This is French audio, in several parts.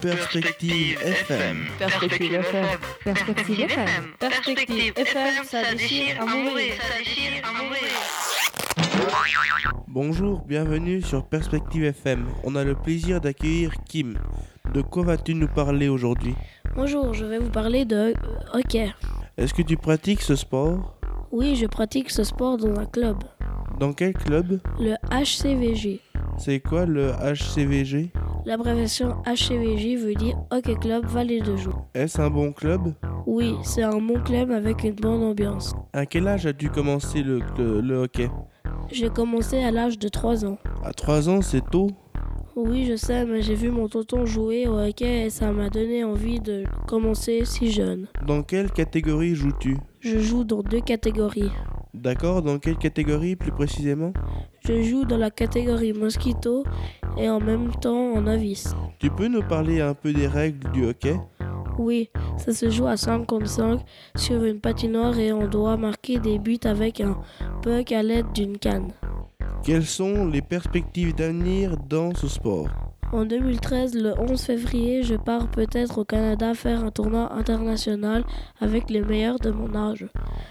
Perspective FM. Perspective FM. Perspective FM. Perspective FM, ça déchire à mourir. Bonjour, bienvenue sur Perspective FM. On a le plaisir d'accueillir Kim. De quoi vas-tu nous parler aujourd'hui? Bonjour, je vais vous parler de euh, hockey. Est-ce que tu pratiques ce sport? Oui, je pratique ce sport dans un club, Dans quel club? Le HCVG. C'est quoi le HCVG L'abréviation HCVG veut dire Hockey Club Vallée de Joux. Est-ce un bon club? Oui, c'est un bon club avec une bonne ambiance. À quel âge as-tu commencé le, le- le hockey? J'ai commencé à l'âge de 3 ans. À 3 ans, c'est tôt? Oui, je sais, mais j'ai vu mon tonton jouer au hockey et ça m'a donné envie de commencer si jeune. Dans quelle catégorie joues-tu? Je joue dans deux catégories. D'accord, dans quelle catégorie plus précisément? Je joue dans la catégorie mosquito et en même temps en novice. Tu peux nous parler un peu des règles du hockey? Oui, ça se joue à 5 contre 5 sur une patinoire et on doit marquer des buts avec un puck à l'aide d'une canne. Quelles sont les perspectives d'avenir dans ce sport? En 2013, le 11 février, je pars peut-être au Canada faire un tournoi international avec les meilleurs de mon âge.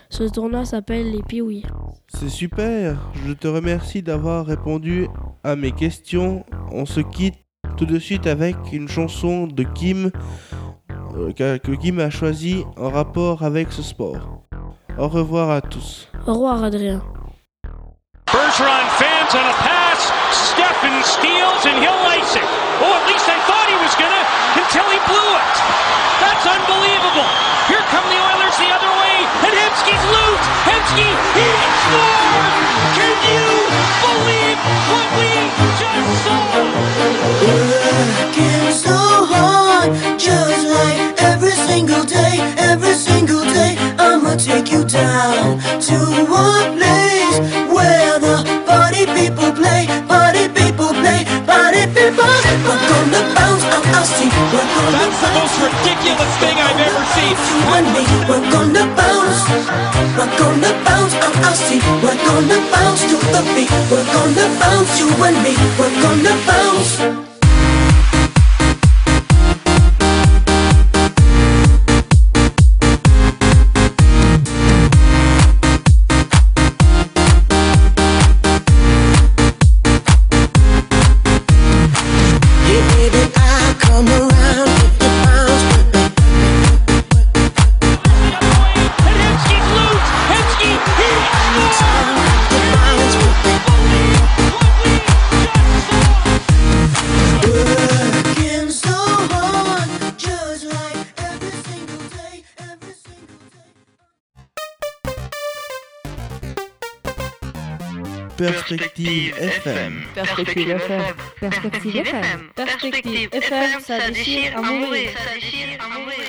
Ce tournoi s'appelle les Piouis. C'est super, je te remercie d'avoir répondu à mes questions. On se quitte tout de suite avec une chanson de Kim euh, que que Kim a choisie en rapport avec ce sport. Au revoir à tous. Au revoir Adrien. Bergeron fans on a pass. Steffen steals and he'll ice it. Oh, at least I thought he was gonna until he blew it. That's unbelievable. Here come the Oilers the other way, and Hemsky's loose. Hemsky, he scores! Can you believe what we just saw? Working so hard, just like every single day, every single day. I'ma take you down to a That's the most ridiculous thing I've ever seen. you and me. We're gonna bounce. We're gonna bounce out our seat. We're gonna bounce to the beat. We're gonna bounce, you and me. We're gonna bounce. Perspective FM. Perspective FM. Perspective FM. Perspective FM, ça déchire à mourir. Ça déchire à mourir.